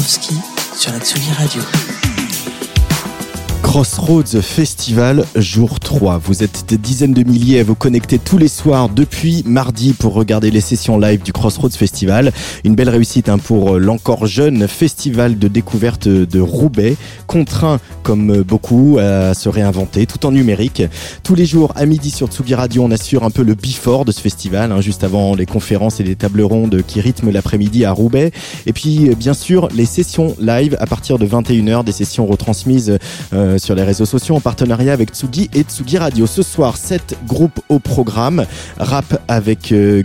Dabrowski sur la Tsugi Radio. Crossroads Festival, jour 3. Vous êtes des dizaines de milliers à vous connecter tous les soirs depuis mardi pour regarder les sessions live du Crossroads Festival. Une belle réussite hein, pour l'encore jeune festival de découverte de Roubaix, contraint comme beaucoup à se réinventer tout en numérique. Tous les jours à midi sur Tsugi Radio, on assure un peu le before de ce festival, hein, juste avant les conférences et les tables rondes qui rythment l'après-midi à Roubaix. Et puis bien sûr les sessions live à partir de 21h, des sessions retransmises euh, sur les réseaux sociaux en partenariat avec Tsugi et Tsugi Radio. Ce soir, 7 groupes au programme. Rap avec euh,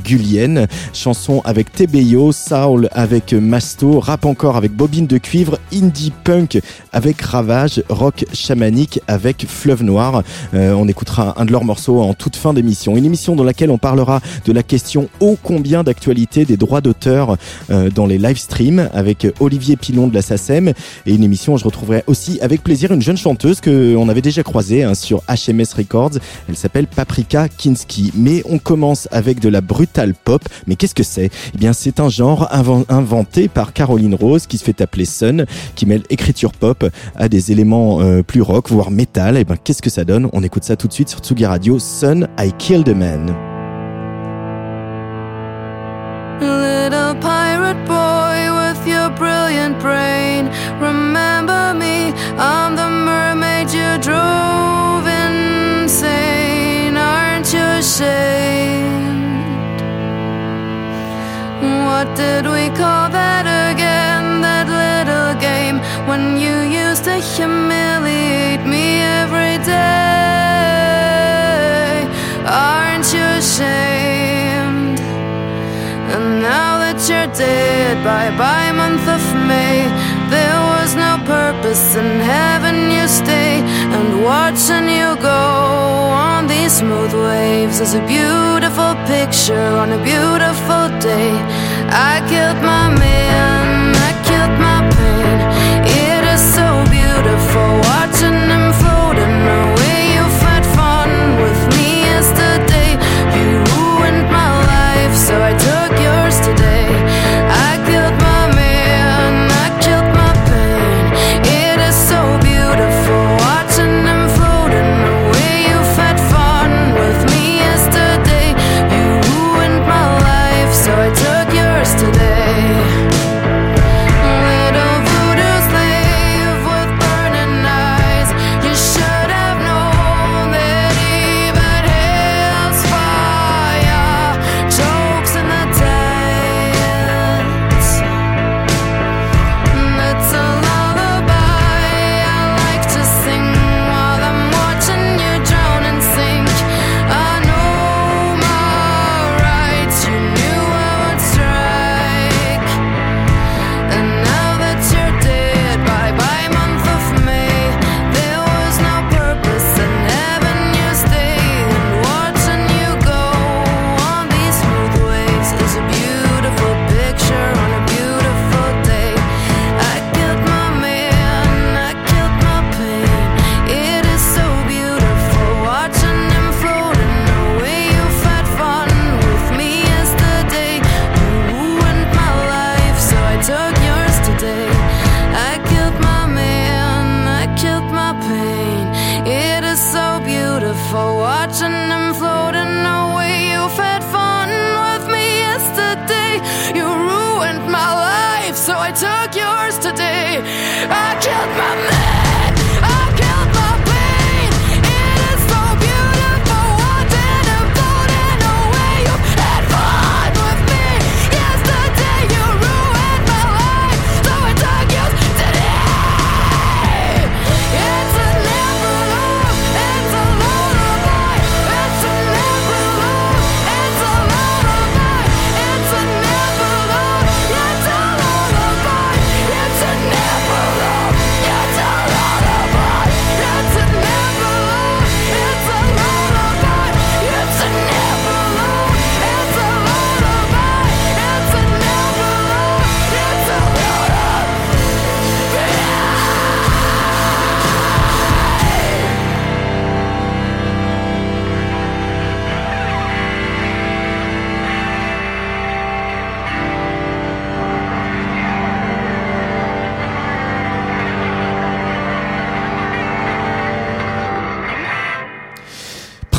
chanson avec Tebeyo, Soul avec Masto, rap encore avec Bobine de Cuivre, indie punk avec Ravage, rock chamanique avec Fleuve Noir. Euh, on écoutera un de leurs morceaux en toute fin d'émission. Une émission dans laquelle on parlera de la question ô combien d'actualité des droits d'auteur euh, dans les live streams avec Olivier Pilon de la SACEM et une émission où je retrouverai aussi avec plaisir une jeune chanteuse que on avait déjà croisée hein, sur HMS Records. Elle s'appelle Paprika Kinski. Mais on commence avec de la brutale pop. Mais qu'est-ce que c'est? Eh bien, c'est un genre inventé par Caroline Rose qui se fait appeler Sun, qui mêle écriture pop à des éléments euh, plus rock, voire métal. Et eh ben, qu'est-ce que ça donne? On écoute ça tout de suite sur Tsugi Radio. Sun, I Killed a Man. What did we call that again? That little game when you used to humiliate me every day. Aren't you ashamed? And now that you're dead, bye bye, month of May. There was no purpose in heaven, you stay. And watching you go on these smooth waves is a beautiful picture on a beautiful day. I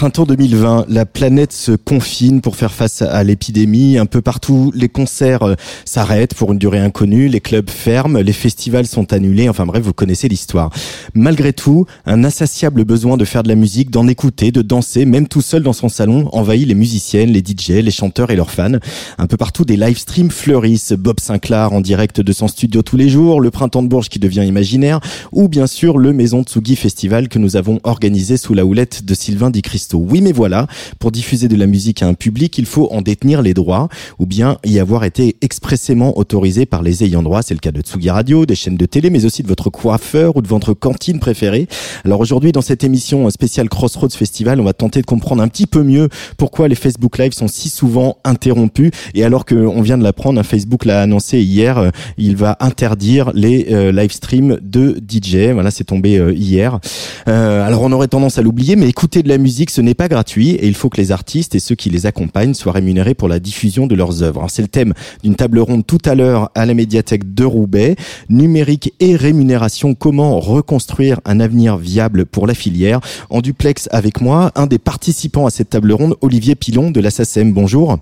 printemps 2020, la planète se confine pour faire face à l'épidémie. Un peu partout, les concerts euh, s'arrêtent pour une durée inconnue, les clubs ferment, les festivals sont annulés. Enfin bref, vous connaissez l'histoire. Malgré tout, un insatiable besoin de faire de la musique, d'en écouter, de danser, même tout seul dans son salon, envahit les musiciennes, les DJ, les chanteurs et leurs fans. Un peu partout, des live streams fleurissent. Bob Sinclair en direct de son studio tous les jours, le printemps de Bourges qui devient imaginaire, ou bien sûr le Maison Tsugi Festival que nous avons organisé sous la houlette de Sylvain Di Cristo. Oui, mais voilà, pour diffuser de la musique à un public, il faut en détenir les droits, ou bien y avoir été expressément autorisé par les ayants droit. C'est le cas de Tsugi Radio, des chaînes de télé, mais aussi de votre coiffeur ou de votre cantine préférée. Alors aujourd'hui, dans cette émission spéciale Crossroads Festival, on va tenter de comprendre un petit peu mieux pourquoi les Facebook Live sont si souvent interrompus. Et alors qu'on vient de l'apprendre, Facebook l'a annoncé hier, euh, il va interdire les euh, live streams de DJ. Voilà, c'est tombé euh, hier. alors on aurait tendance à l'oublier, mais écouter de la musique, n'est pas gratuit et il faut que les artistes et ceux qui les accompagnent soient rémunérés pour la diffusion de leurs œuvres. C'est le thème d'une table ronde tout à l'heure à la médiathèque de Roubaix. Numérique et rémunération, comment reconstruire un avenir viable pour la filière? En duplex avec moi, un des participants à cette table ronde, Olivier Pilon de la. Bonjour.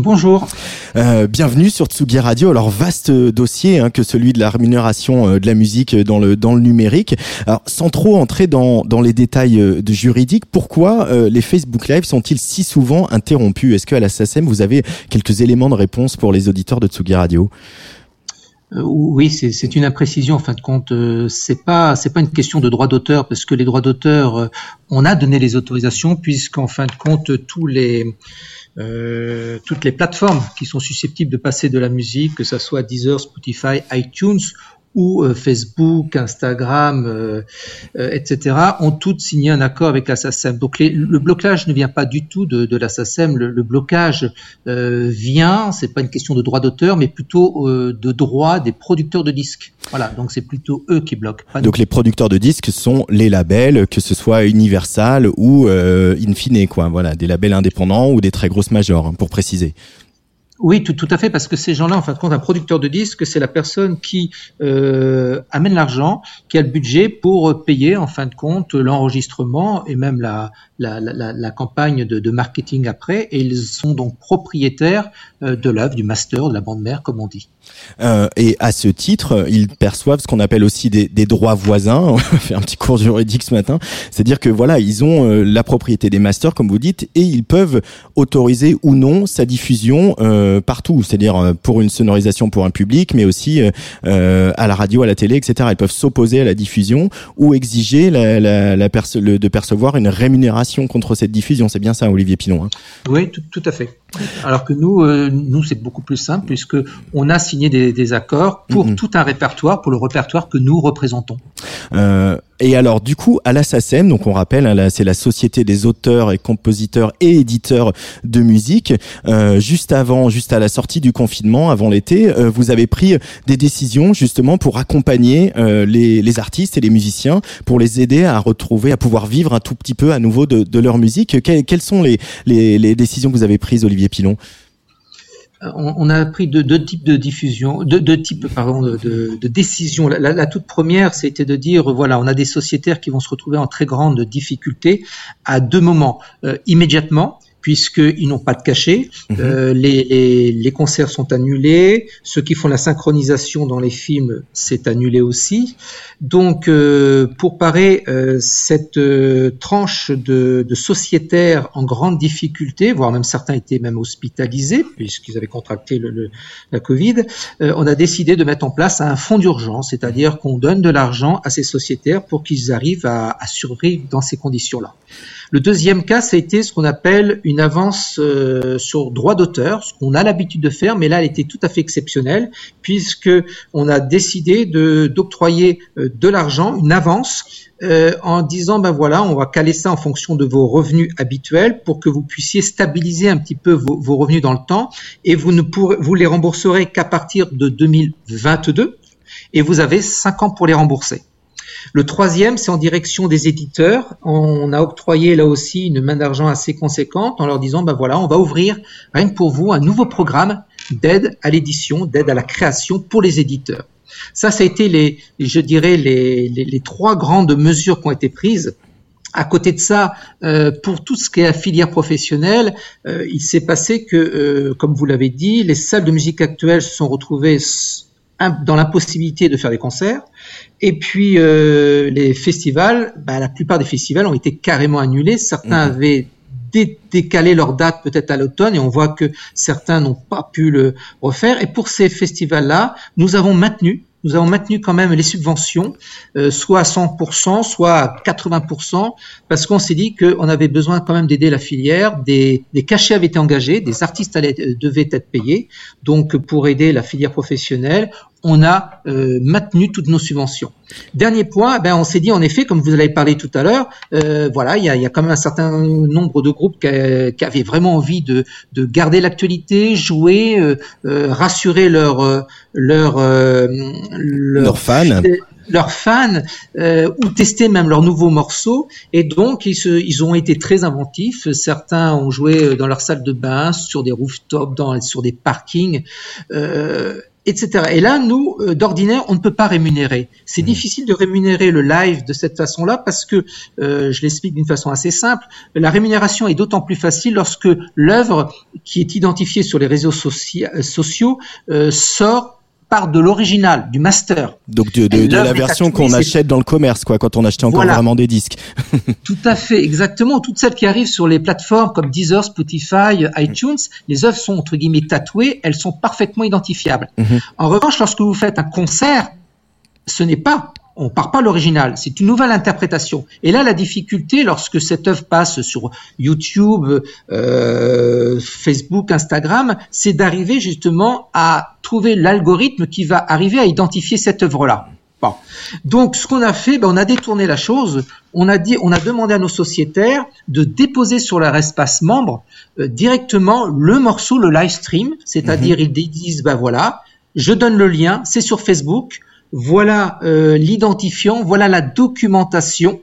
Bonjour. Euh, bienvenue sur Tsugi Radio. Alors vaste dossier hein, que celui de la rémunération euh, de la musique dans le dans le numérique. Alors sans trop entrer dans dans les détails euh, de juridiques, pourquoi les Facebook Live sont-ils si souvent interrompus? Est-ce que à la SACEM vous avez quelques éléments de réponse pour les auditeurs de Tsugi Radio? Oui, c'est une imprécision en fin de compte. c'est pas c'est pas une question de droit d'auteur parce que les droits d'auteur, on a donné les autorisations puisqu'en fin de compte tous les euh, toutes les plateformes qui sont susceptibles de passer de la musique, que ce soit Deezer, Spotify, iTunes euh, Facebook, Instagram, euh, euh, etc., ont toutes signé un accord avec la SACEM. Donc le blocage ne vient pas du tout de, de la SACEM. Le, blocage euh, vient, c'est pas une question de droit d'auteur, mais plutôt de droit des producteurs de disques. Voilà, donc c'est plutôt eux qui bloquent. donc les producteurs de disques sont les labels, que ce soit Universal ou Infine, quoi. Voilà, des labels indépendants ou des très grosses majors, hein, pour préciser. Oui, tout, tout, à fait, parce que ces gens-là, en fin de compte, un producteur de disques, c'est la personne qui euh, amène l'argent, qui a le budget pour payer, en fin de compte, l'enregistrement et même la, la, la, la campagne de, de, marketing après. Et ils sont donc propriétaires euh, de l'œuvre, du master, de la bande mère, comme on dit. Euh, et à ce titre, ils perçoivent ce qu'on appelle aussi des, des, droits voisins. On faire un petit cours juridique ce matin. C'est-à-dire que voilà, ils ont euh, la propriété des masters, comme vous dites, et ils peuvent autoriser ou non sa diffusion. Euh, partout, c'est-à-dire euh, pour une sonorisation pour un public, mais aussi euh, à la radio, à la télé, etc. Ils peuvent s'opposer à la diffusion ou exiger la, la, la de percevoir une rémunération contre cette diffusion. C'est bien ça, Olivier Pinon. Hein oui, tout, tout, à fait. Alors que nous, nous c'est beaucoup plus simple puisque on a signé des, des accords pour mm-hmm. tout un répertoire, pour le répertoire que nous représentons. Euh, et alors, du coup, à la SACEM, donc on rappelle, hein, c'est la Société des auteurs et compositeurs et éditeurs de musique. Euh, juste avant, juste à la sortie du confinement, avant l'été, euh, vous avez pris des décisions justement pour accompagner euh, les, les, artistes et les musiciens, pour les aider à retrouver, à pouvoir vivre un tout petit peu à nouveau de, de leur musique. quelles sont les, les, les décisions que vous avez prises, Olivier Pilon? On, a pris deux, types de diffusion, deux, types de, décisions. La, toute première, c'était de dire voilà, on a des sociétaires qui vont se retrouver en très grande difficulté à deux moments. Euh, immédiatement, puisqu'ils n'ont pas de cachet. Mhm. Euh, les, les, concerts sont annulés. Ceux qui font la synchronisation dans les films, c'est annulé aussi. Donc, euh, pour parer euh, cette tranche de, de, sociétaires en grande difficulté, voire même certains étaient même hospitalisés puisqu'ils avaient contracté le, la Covid, on a décidé de mettre en place un fonds d'urgence, c'est-à-dire qu'on donne de l'argent à ces sociétaires pour qu'ils arrivent à, à survivre dans ces conditions-là. Le deuxième cas, ça a été ce qu'on appelle une avance euh, sur droit d'auteur, ce qu'on a l'habitude de faire, mais là, elle était tout à fait exceptionnelle, puisque on a décidé d'octroyer euh, de l'argent, une avance, euh, en disant ben voilà, on va caler ça en fonction de vos revenus habituels pour que vous puissiez stabiliser un petit peu vos, vos revenus dans le temps, et vous ne pourrez, vous les rembourserez qu'à partir de 2022, et vous avez cinq ans pour les rembourser. Le troisième, c'est en direction des éditeurs. On a octroyé là aussi une main d'argent assez conséquente en leur disant, ben voilà, on va ouvrir rien que pour vous un nouveau programme d'aide à l'édition, d'aide à la création pour les éditeurs. Ça, ça a été les, je dirais, les, trois grandes mesures qui ont été prises à côté de ça, euh, pour tout ce qui est à filière professionnelle, euh, il s'est passé que, euh, comme vous l'avez dit, les salles de musique actuelles se sont retrouvées dans l'impossibilité de faire des concerts. Et puis les festivals, bah, la plupart des festivals ont été carrément annulés. Certains mhm. avaient décalé leur date peut-être à l'automne et on voit que certains n'ont pas pu le refaire. Et pour ces festivals-là, nous avons maintenu nous avons maintenu quand même les subventions, euh, soit à 100%, soit à 80%, parce qu'on s'est dit qu'on avait besoin quand même d'aider la filière. Des, des, cachets avaient été engagés, des artistes allaient, euh, devaient être payés. Donc, pour aider la filière professionnelle, on a euh, maintenu toutes nos subventions. Dernier point, ben on s'est dit en effet, comme vous avez parlé tout à l'heure, euh, voilà, il y a, y a, quand même un certain nombre de groupes qui, qui avaient vraiment envie de, de garder l'actualité, jouer, euh, rassurer leurs leur, leur, leurs fans. leurs fans ou tester même leurs nouveaux morceaux. Et donc ils, se, ils ont été très inventifs. Certains ont joué dans leur salle de bain sur des rooftops dans sur des parkings. Euh, etc. Et là, nous, euh, d'ordinaire, on ne peut pas rémunérer. C'est mmh. difficile de rémunérer le live de cette façon-là parce que, euh, je l'explique d'une façon assez simple, la rémunération est d'autant plus facile lorsque l'œuvre qui est identifiée sur les réseaux euh, sociaux sort part de l'original, du master. Donc de, de, de la version qu'on achète dans le commerce, quoi, quand on achetait encore vraiment des disques. Tout à fait, exactement. Toutes celles qui arrivent sur les plateformes comme Deezer, Spotify, iTunes, les œuvres sont entre guillemets tatouées, elles sont parfaitement identifiables. Mhm. En revanche, lorsque vous faites un concert, ce n'est pas on part pas l'original, c'est une nouvelle interprétation. Et là, la difficulté, lorsque cette œuvre passe sur YouTube, euh, Facebook, Instagram, c'est d'arriver justement à trouver l'algorithme qui va arriver à identifier cette œuvre-là. Bon. Donc, ce qu'on a fait, ben, on a détourné la chose. On a dit, on a demandé à nos sociétaires de déposer sur leur espace membre euh, directement le morceau, le live stream, c'est-à-dire mhm. ils disent, ben voilà, je donne le lien, c'est sur Facebook voilà euh, l'identifiant, voilà la documentation,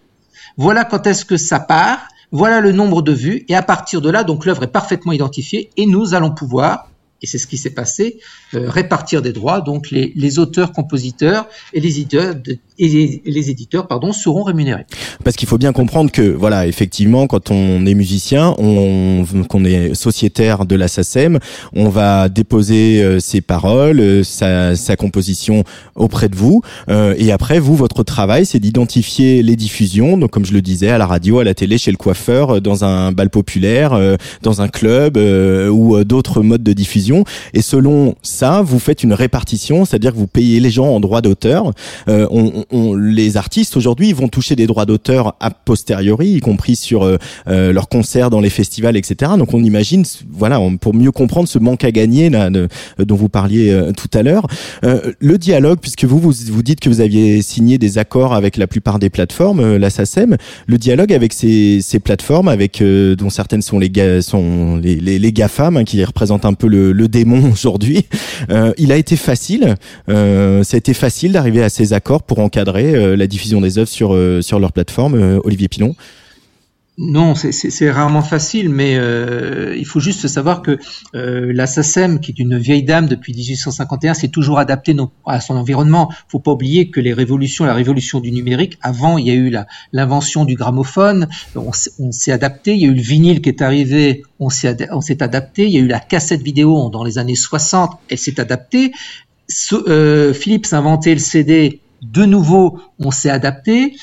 voilà quand est-ce que ça part, voilà le nombre de vues, et à partir de là, donc l'œuvre est parfaitement identifiée, et nous allons pouvoir et c'est ce qui s'est passé, euh, répartir des droits. Donc les, les auteurs, compositeurs et les éditeurs, pardon, seront rémunérés. Parce qu'il faut bien comprendre que, voilà, effectivement, quand on est musicien, on, qu'on est sociétaire de la SACEM, on va déposer euh, ses paroles, euh, sa, sa, composition auprès de vous. et après, vous, votre travail, c'est d'identifier les diffusions. Donc, comme je le disais, à la radio, à la télé, chez le coiffeur, dans un bal populaire, dans un club ou d'autres modes de diffusion et selon ça, vous faites une répartition, c'est-à-dire que vous payez les gens en droit d'auteur. Euh, on, les artistes aujourd'hui vont toucher des droits d'auteur a posteriori, y compris sur euh, euh, leurs concerts dans les festivals, etc. Donc on imagine, voilà, pour mieux comprendre ce manque à gagner là, dont vous parliez tout à l'heure. le dialogue, puisque vous, vous vous dites que vous aviez signé des accords avec la plupart des plateformes, la SACEM, le dialogue avec ces, ces plateformes, avec dont certaines sont les sont les, les, les GAFAM, hein, qui représentent un peu le, le démon aujourd'hui. Euh, il a été facile, euh, ça a été facile d'arriver à ces accords pour encadrer euh, la diffusion des œuvres sur sur leur plateforme. Olivier Pilon. Non, c'est rarement facile, mais euh, il faut juste savoir que euh, la SACEM, qui est une vieille dame depuis 1851, s'est toujours adaptée à son environnement. Il faut pas oublier que les révolutions, la révolution du numérique, avant, il y a eu l'invention du gramophone, on, s'est adapté. Il y a eu le vinyle qui est arrivé, on s'est adapté. Il y a eu la cassette vidéo dans les années 60, elle s'est adaptée. Euh, Philips a inventé le CD, de nouveau, on s'est adapté.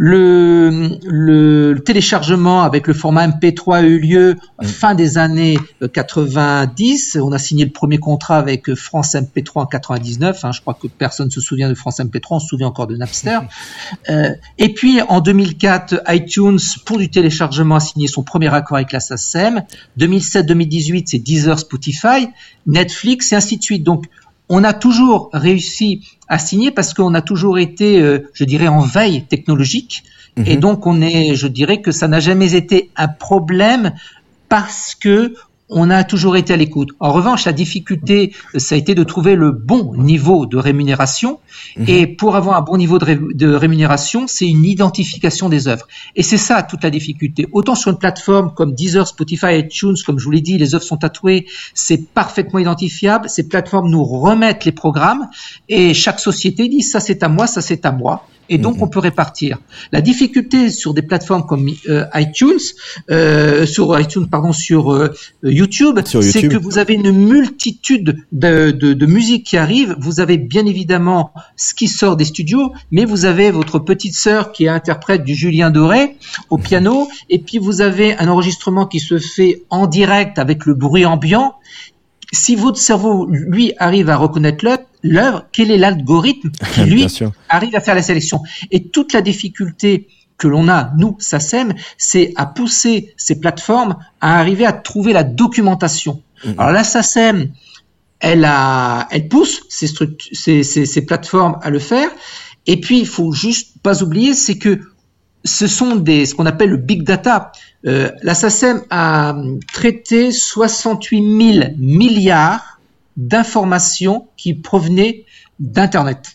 Le, le, téléchargement avec le format MP3 a eu lieu fin des années 90. On a signé le premier contrat avec France MP3 en 99. Hein, je crois que personne ne se souvient de France MP3. On se souvient encore de Napster. Euh, et puis en 2004, iTunes pour du téléchargement a signé son premier accord avec la SACEM. 2007-2018, c'est Deezer, Spotify, Netflix et ainsi de suite. Donc on a toujours réussi à signer parce qu'on a toujours été, euh, je dirais, en veille technologique. Et mhm. donc, on est, je dirais que ça n'a jamais été un problème parce que on a toujours été à l'écoute. En revanche, la difficulté, ça a été de trouver le bon niveau de rémunération. Mhm. Et pour avoir un bon niveau de, rémunération, c'est une identification des œuvres. Et c'est ça toute la difficulté. Autant sur une plateforme comme Deezer, Spotify, iTunes, comme je vous l'ai dit, les œuvres sont tatouées, c'est parfaitement identifiable. Ces plateformes nous remettent les programmes et chaque société dit ça c'est à moi, ça c'est à moi. Et donc Mhm. on peut répartir. La difficulté sur des plateformes comme euh, iTunes, euh, sur iTunes pardon, sur euh, YouTube, Sur c'est que vous avez une multitude de, de, de musique qui arrive. Vous avez bien évidemment ce qui sort des studios, mais vous avez votre petite sœur qui est interprète du Julien Doré au piano, et puis vous avez un enregistrement qui se fait en direct avec le bruit ambiant. Si votre cerveau, lui, arrive à reconnaître l'œuvre- l'œuvre, quel est l'algorithme qui, lui, arrive à faire la sélection Et toute la difficulté que l'on a, nous, SACEM, c'est à pousser ces plateformes à arriver à trouver la documentation. Alors la SACEM, elle, a, elle pousse ces, ces, ces, ces plateformes à le faire. Et puis, il faut juste pas oublier, c'est que ce sont des, ce qu'on appelle le big data. Euh, la SACEM a traité 68 000 milliards d'informations qui provenaient d'Internet.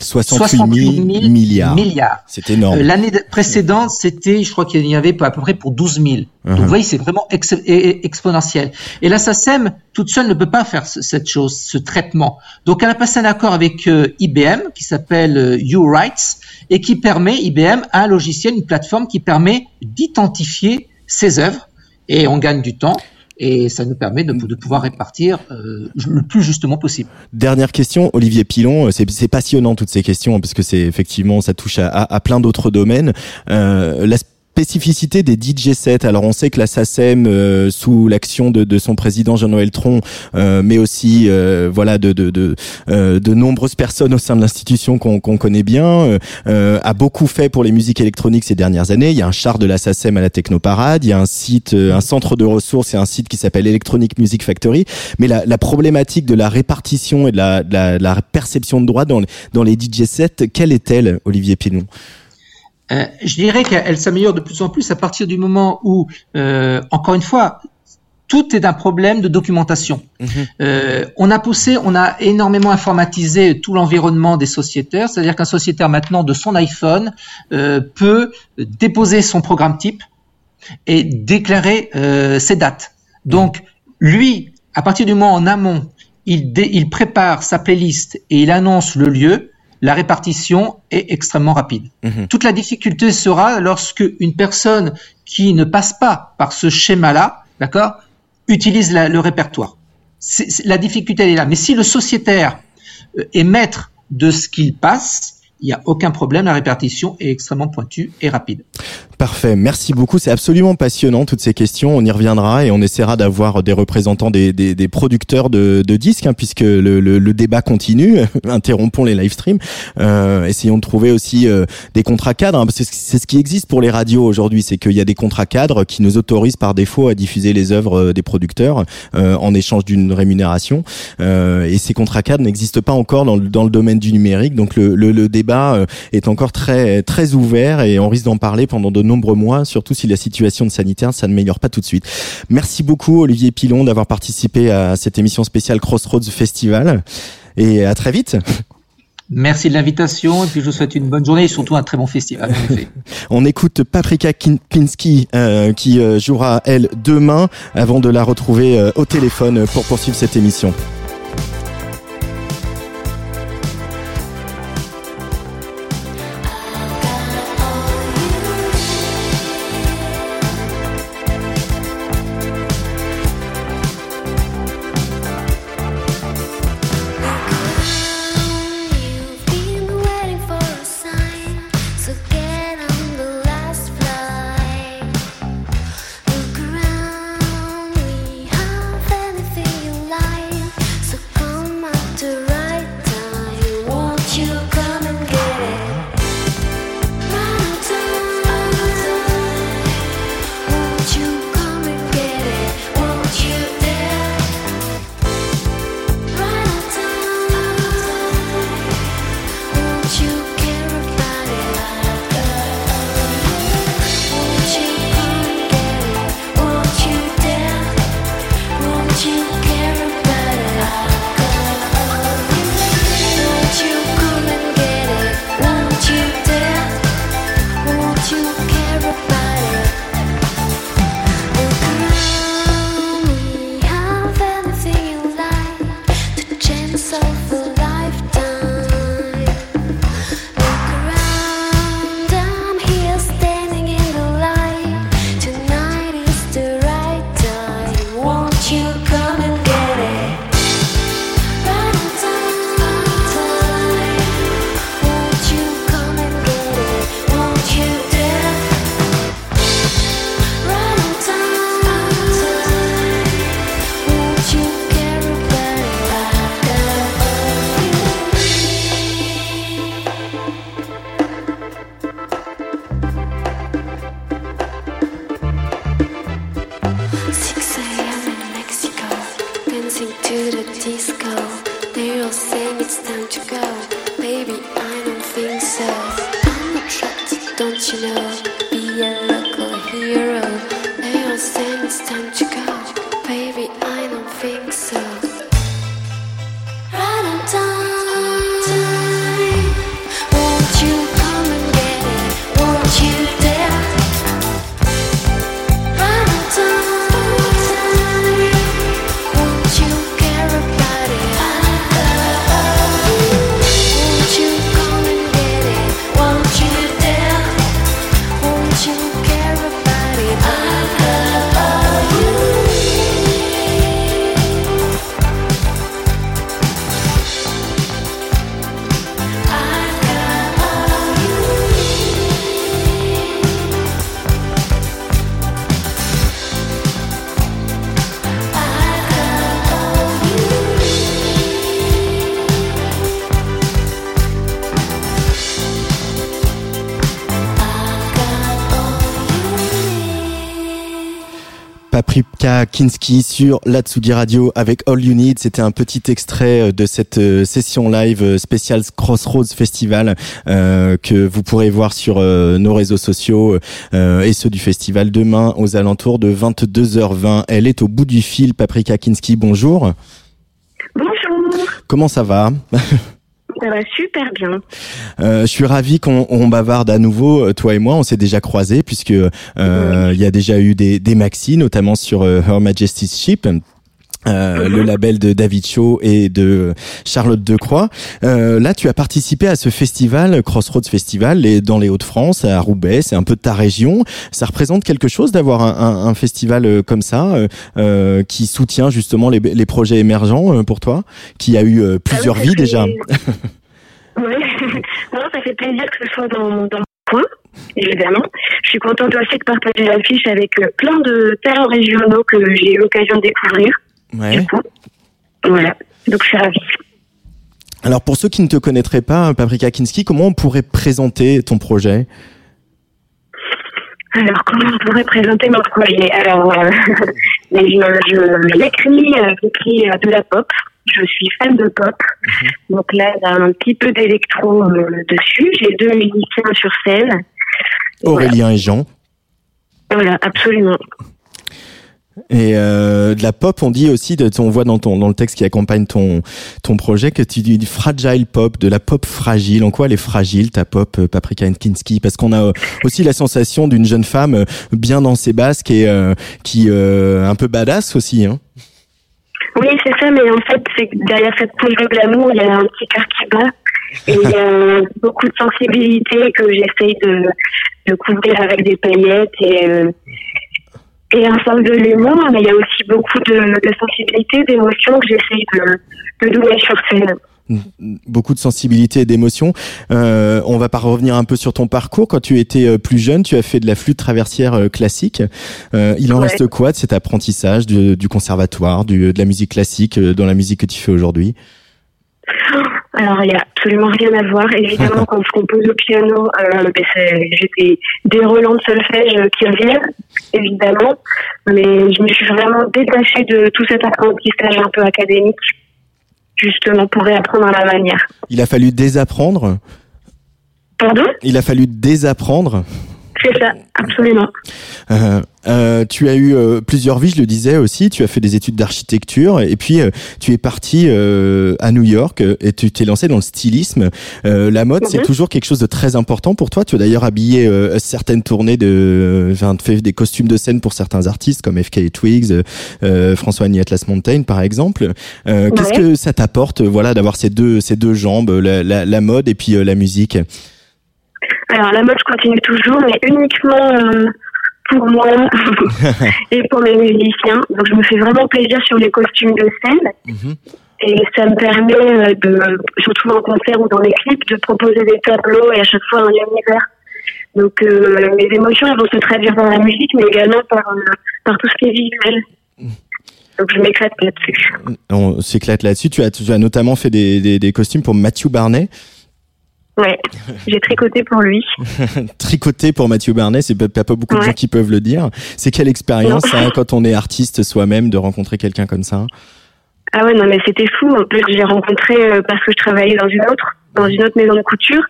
68 000 milliards. milliards. C'est énorme. Euh, L'année de- précédente, c'était, je crois qu'il y en avait à peu près pour 12 000. Donc, Mhm. vous voyez, c'est vraiment ex- exponentiel. Et la SACEM, toute seule, ne peut pas faire ce- cette chose, ce traitement. Donc, elle a passé un accord avec euh, IBM qui s'appelle euh, U-Rights et qui permet, IBM, a un logiciel, une plateforme qui permet d'identifier ses œuvres et on gagne du temps. Et ça nous permet de, pouvoir répartir euh, le plus justement possible. Dernière question, Olivier Pilon, c'est c'est passionnant toutes ces questions parce que c'est effectivement ça touche à, plein d'autres domaines. Euh, spécificité des DJ sets. Alors on sait que la SACEM, euh, sous l'action de, de son président Jean-Noël Tron, euh, mais aussi euh, voilà de de, de, euh, de nombreuses personnes au sein de l'institution qu'on qu'on connaît bien, euh, euh, a beaucoup fait pour les musiques électroniques ces dernières années. Il y a un char de la SACEM à la Technoparade, il y a un site, un centre de ressources et un site qui s'appelle Electronic Music Factory. Mais la, la problématique de la répartition et de la, la, la perception de droit dans, dans les DJ sets, quelle est-elle, Olivier Pilon Euh, je dirais qu'elle s'améliore de plus en plus à partir du moment où, euh, encore une fois, tout est un problème de documentation. Euh, on a poussé, on a énormément informatisé tout l'environnement des sociétaires, c'est-à-dire qu'un sociétaire maintenant de son iPhone euh, peut déposer son programme type et déclarer euh, ses dates. Donc, lui, à partir du moment en amont, il, dé- il prépare sa playlist et il annonce le lieu, la répartition est extrêmement rapide. Mhm. Toute la difficulté sera lorsque une personne qui ne passe pas par ce schéma-là, d'accord, utilise la- le répertoire. La difficulté elle est là. Mais si le sociétaire euh, est maître de ce qu'il passe, il n'y a aucun problème. La répartition est extrêmement pointue et rapide. Parfait, merci beaucoup. C'est absolument passionnant toutes ces questions. On y reviendra et on essaiera d'avoir des représentants des, des, des producteurs de, de disques, hein, puisque le, le, le débat continue. Interrompons les live streams. Euh, essayons de trouver aussi euh, des contrats cadres. hein, parce que c'est ce qui existe pour les radios aujourd'hui, c'est qu'il y a des contrats cadres qui nous autorisent par défaut à diffuser les œuvres euh, des producteurs euh, en échange d'une rémunération. Euh, et ces contrats cadres n'existent pas encore dans le, dans le domaine du numérique. Donc le, le, débat euh, est encore très très ouvert et on risque d'en parler pendant de nombreux mois, surtout si la situation sanitaire ça ne meilleure pas tout de suite. Merci beaucoup Olivier Pilon d'avoir participé à cette émission spéciale Crossroads Festival et à très vite. Merci de l'invitation et puis je vous souhaite une bonne journée et surtout un très bon festival. En effet. On écoute Paprika Kin- Kinski euh, qui euh, jouera elle demain avant de la retrouver euh, au téléphone pour poursuivre cette émission. I'm attracted, don't you know? Paprika Kinski sur la Tsugi Radio avec All You Need. C'était un petit extrait euh, de cette euh, session live euh, spéciale Crossroads Festival euh, que vous pourrez voir sur euh, nos réseaux sociaux euh, et ceux du festival demain aux alentours de 22h20. Elle est au bout du fil, Paprika Kinski. Bonjour. Bonjour, Comment ça va? Ça va super bien. Euh, je suis ravi qu'on on bavarde à nouveau, euh, toi et moi. On s'est déjà croisés puisque euh, il y a déjà eu des, des maxi, notamment sur euh, Her Majesty's Ship. Euh, le label de David Shaw et de Charlotte Decroix. Euh, là, tu as participé à ce festival, Crossroads Festival, et dans les Hauts-de-France, à Roubaix. C'est un peu de ta région. Ça représente quelque chose d'avoir un, un- un festival euh, comme ça, euh, euh, qui soutient justement les, les projets émergents pour toi, qui a eu plusieurs Ah oui, vies déjà. non, ça fait plaisir que ce soit dans, dans mon coin, évidemment. Je suis contente aussi de partager l'affiche avec plein de talents régionaux que j'ai eu l'occasion de découvrir. Ouais. Du coup, voilà. Donc je suis ravie. Alors pour ceux qui ne te connaîtraient pas, Paprika Kinski, comment on pourrait présenter ton projet? Alors, comment on pourrait présenter mon projet? Alors, euh, je, je l'écris, euh, j'écris euh, de la pop. Je suis fan de pop. Donc là, il y a un petit peu d'électro euh, dessus. J'ai deux musiciens sur scène. Aurélien et Jean. Voilà, absolument. Et euh, de la pop, on dit aussi, de, on voit dans ton dans le texte qui accompagne ton ton projet que tu dis fragile pop, de la pop fragile. En quoi elle est fragile ta pop, euh, Paprika Kinski? Parce qu'on a euh, aussi la sensation d'une jeune femme euh, bien dans ses basques et euh, qui euh, un peu badass aussi. Hein. Oui, c'est ça, mais en fait, c'est derrière cette couche de glamour, il y a un petit cœur qui bat. Et il y a beaucoup de sensibilité que j'essaye de, de couvrir avec des paillettes et, et un sens de l'humour, mais il y a aussi beaucoup de, de sensibilité, d'émotion que j'essaye de, de donner sur scène. Beaucoup de sensibilité et d'émotion. Euh, on va pas revenir un peu sur ton parcours. Quand tu étais euh, plus jeune, tu as fait de la flûte traversière euh, classique. Euh, il en Ouais. reste quoi de cet apprentissage du, du conservatoire, du, de la musique classique dans la musique que tu fais aujourd'hui? Alors, il n'y a absolument rien à voir. Évidemment, quand je compose au piano, euh, ben, j'ai des, des relents de solfège qui reviennent, évidemment. Mais je me suis vraiment détachée de tout cet apprentissage un peu académique, justement pour réapprendre à ma manière. Il a fallu désapprendre. Pardon? Il a fallu désapprendre. C'est ça, absolument. Euh, euh, tu as eu euh, plusieurs vies, je le disais aussi. Tu as fait des études d'architecture et puis euh, tu es parti euh, à New York et tu t'es lancé dans le stylisme. Euh, la mode, c'est Mhm. toujours quelque chose de très important pour toi. Tu as d'ailleurs habillé euh, certaines tournées de, enfin, fait des costumes de scène pour certains artistes comme FK Twigs, François Annie Atlas Mountain, par exemple. Euh, Qu'est-ce Ouais. que ça t'apporte, voilà, d'avoir ces deux ces deux jambes, la, la, la mode et puis euh, la musique? Alors, la mode, je continue toujours, mais uniquement euh, pour moi et pour mes musiciens. Donc, je me fais vraiment plaisir sur les costumes de scène. Mhm. Et ça me permet euh, de, surtout en concert ou dans les clips, de proposer des tableaux et à chaque fois un univers. Donc euh, mes émotions elles vont se traduire dans la musique, mais également par, euh, par tout ce qui est visuel. Donc je m'éclate là-dessus. On s'éclate là-dessus. Tu as, tu as notamment fait des, des, des costumes pour Matthew Barney. Ouais, j'ai tricoté pour lui. tricoté pour Mathieu Barnet, c'est pas, pas beaucoup de gens qui peuvent le dire. C'est quelle expérience hein, quand on est artiste soi-même de rencontrer quelqu'un comme ça? Ah ouais, non, mais c'était fou. En plus, j'ai rencontré euh, parce que je travaillais dans une autre, dans une autre maison de couture.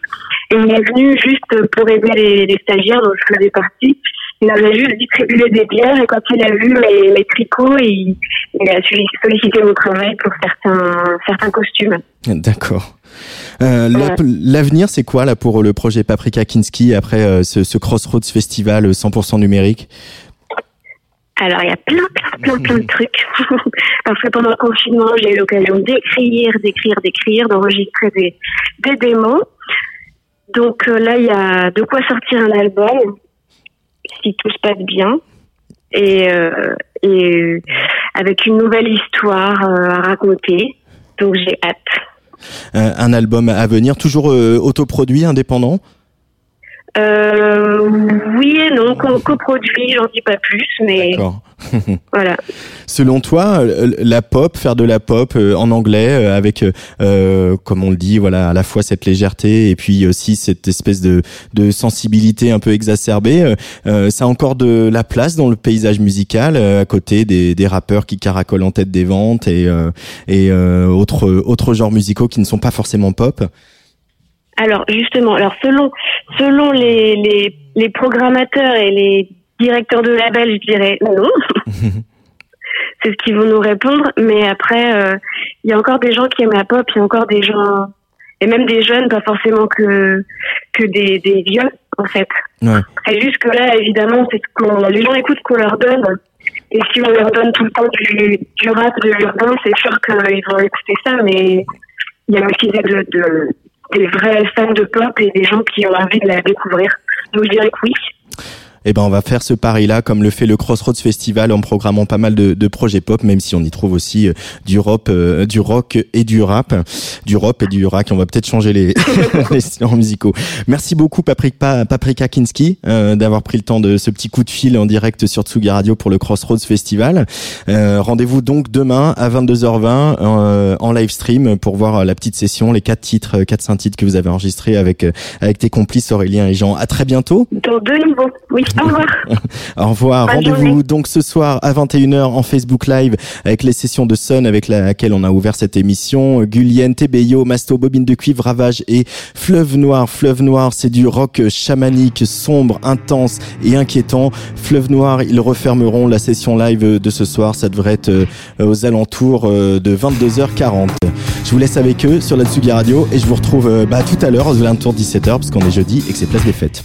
Et il est venu juste pour aider les, les stagiaires dont je faisais partie. Il avait juste distribué des bières et quand il a vu mes, mes tricots, il, il a sollicité mon travail pour certains, certains costumes. D'accord. Euh, la- L'avenir, c'est quoi là pour le projet Paprika Kinski après euh, ce, ce Crossroads Festival euh, 100% numérique? Alors, il y a plein, plein, plein, plein de trucs. Parce que pendant le confinement, j'ai eu l'occasion d'écrire, d'écrire, d'écrire, d'enregistrer des, des démos. Donc euh, là, il y a de quoi sortir un album, si tout se passe bien. Et, euh, et euh, avec une nouvelle histoire euh, à raconter. Donc j'ai hâte. Euh, Un album à venir, toujours euh, autoproduit, indépendant oui et non, co- coproduit, j'en dis pas plus, mais voilà. Selon toi, euh, la pop, faire de la pop euh, en anglais euh, avec, euh, euh, comme on le dit, voilà, à la fois cette légèreté et puis aussi cette espèce de, de sensibilité un peu exacerbée, euh, euh, ça a encore de la place dans le paysage musical euh, à côté des, des rappeurs qui caracolent en tête des ventes et, euh, et euh, autres autres genres musicaux qui ne sont pas forcément pop? Alors justement, alors selon selon les, les, les programmateurs et les directeurs de label, je dirais non. C'est ce qu'ils vont nous répondre. Mais après, euh, il y a encore des gens qui aiment la pop, il y a encore des gens et même des jeunes, pas forcément que que des, des vieux en fait. Ouais. Et juste que là, évidemment, c'est ce qu'on les gens écoutent ce qu'on leur donne. Et si on leur donne tout le temps du, du rap, de l'urbain, c'est sûr qu'ils vont écouter ça, mais il y a aussi des, de, de- des vrais fans de pop et des gens qui ont envie de la découvrir. Donc je dirais que oui. Eh ben, on va faire ce pari-là, comme le fait le Crossroads Festival, en programmant pas mal de, de projets pop, même si on y trouve aussi euh, du rock, euh, du rock et du rap, du rap et du rack. On va peut-être changer les, les styles musicaux. Merci beaucoup, Paprika, Paprika Kinski, euh, d'avoir pris le temps de ce petit coup de fil en direct sur Tsugi Radio pour le Crossroads Festival. Euh, Rendez-vous donc demain à 22h20 euh, en live stream pour voir la petite session, les quatre titres, quatre cinq titres que vous avez enregistrés avec avec tes complices Aurélien et Jean. À très bientôt. Dans deux niveaux. Oui, au revoir. Au revoir. Rendez-vous donc ce soir à 21h en Facebook Live avec les sessions de Sun avec laquelle on a ouvert cette émission. Gullienne, Tebeyo, Masto, Bobine de Cuivre, Ravage et Fleuve Noir. Fleuve Noir, c'est du rock chamanique, sombre, intense et inquiétant. Fleuve Noir, ils refermeront la session live de ce soir. Ça devrait être euh, aux alentours euh, de 22h40. Je vous laisse avec eux sur la Tsugi Radio et je vous retrouve euh, bah, tout à l'heure aux alentours de 17h parce qu'on est jeudi et que c'est place des fêtes.